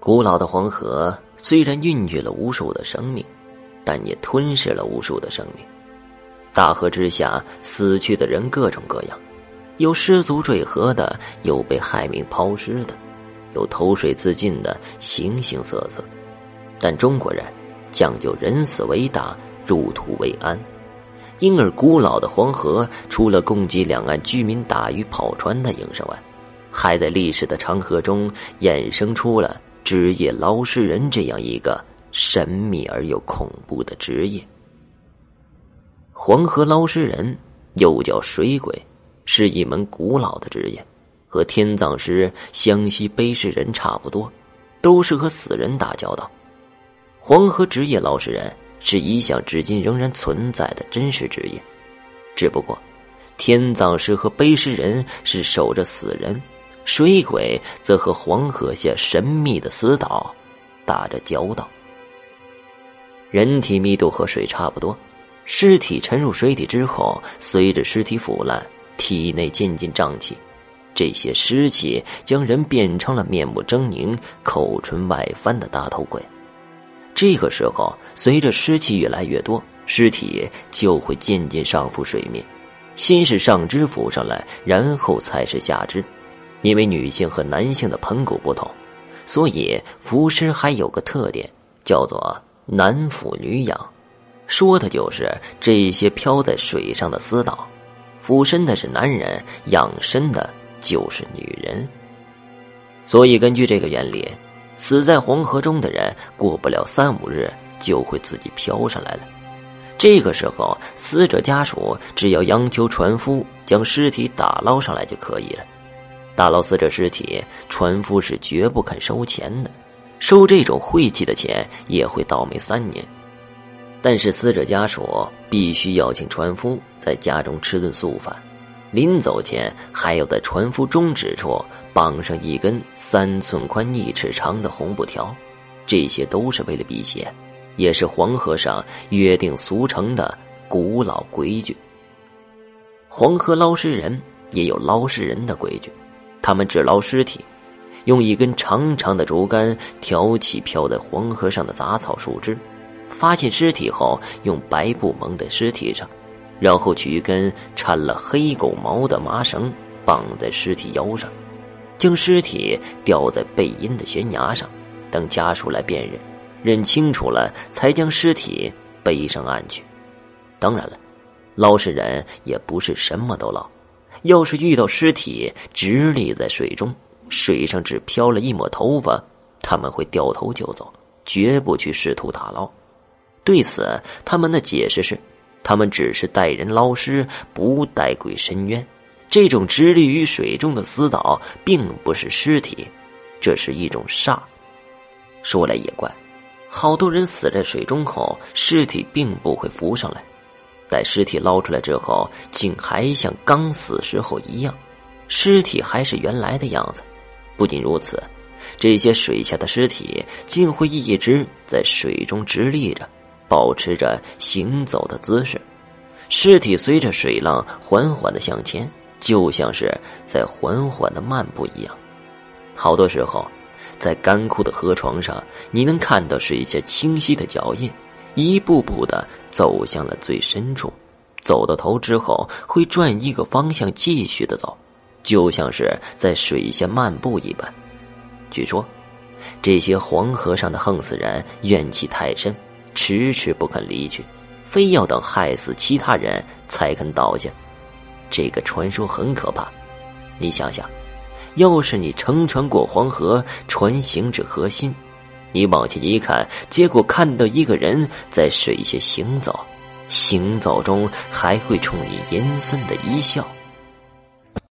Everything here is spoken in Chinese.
古老的黄河虽然孕育了无数的生命，但也吞噬了无数的生命。大河之下死去的人各种各样，有失足坠河的，有被害命抛尸的，有投水自尽的，形形色色。但中国人讲究人死为大，入土为安，因而古老的黄河除了供给两岸居民打鱼跑船的营生外，还在历史的长河中衍生出了。职业捞尸人这样一个神秘而又恐怖的职业，黄河捞尸人又叫水鬼，是一门古老的职业，和天葬师、湘西背尸人差不多，都是和死人打交道。黄河职业捞尸人是一项至今仍然存在的真实职业，只不过天葬师和背尸人是守着死人。水鬼则和黄河下神秘的死岛打着交道。人体密度和水差不多，尸体沉入水底之后，随着尸体腐烂，体内渐渐胀气，这些湿气将人变成了面目狰狞、口唇外翻的大头鬼。这个时候，随着湿气越来越多，尸体就会渐渐上浮水面，先是上肢浮上来，然后才是下肢。因为女性和男性的盆骨不同，所以浮尸还有个特点，叫做男俯女仰，说的就是这些漂在水上的死岛，俯身的是男人，仰身的就是女人。所以根据这个原理，死在黄河中的人过不了三五日就会自己漂上来了。这个时候，死者家属只要央求船夫将尸体打捞上来就可以了。打捞死者尸体，船夫是绝不肯收钱的，收这种晦气的钱也会倒霉三年。但是死者家属必须要请船夫在家中吃顿素饭，临走前还要在船夫中指处绑上一根三寸宽一尺长的红布条，这些都是为了避邪，也是黄河上约定俗成的古老规矩。黄河捞尸人也有捞尸人的规矩。他们只捞尸体，用一根长长的竹竿挑起漂在黄河上的杂草树枝，发现尸体后，用白布蒙在尸体上，然后取一根缠了黑狗毛的麻绳绑在尸体腰上，将尸体吊在背阴的悬崖上，等家属来辨认，认清楚了，才将尸体背上岸去。当然了，捞尸人也不是什么都捞。要是遇到尸体直立在水中，水上只飘了一抹头发，他们会掉头就走，绝不去试图打捞。对此，他们的解释是：他们只是带人捞尸，不带鬼伸冤。这种直立于水中的死岛，并不是尸体，这是一种煞。说来也怪，好多人死在水中后，尸体并不会浮上来。待尸体捞出来之后，竟还像刚死时候一样，尸体还是原来的样子。不仅如此，这些水下的尸体竟会一直在水中直立着，保持着行走的姿势。尸体随着水浪缓缓的向前，就像是在缓缓的漫步一样。好多时候，在干枯的河床上，你能看到水下清晰的脚印。一步步的走向了最深处，走到头之后会转一个方向继续的走，就像是在水下漫步一般。据说，这些黄河上的横死人怨气太深，迟迟不肯离去，非要等害死其他人才肯倒下。这个传说很可怕。你想想，要是你乘船过黄河，船行至河心。你往前一看，结果看到一个人在水下行走，行走中还会冲你阴森的一笑。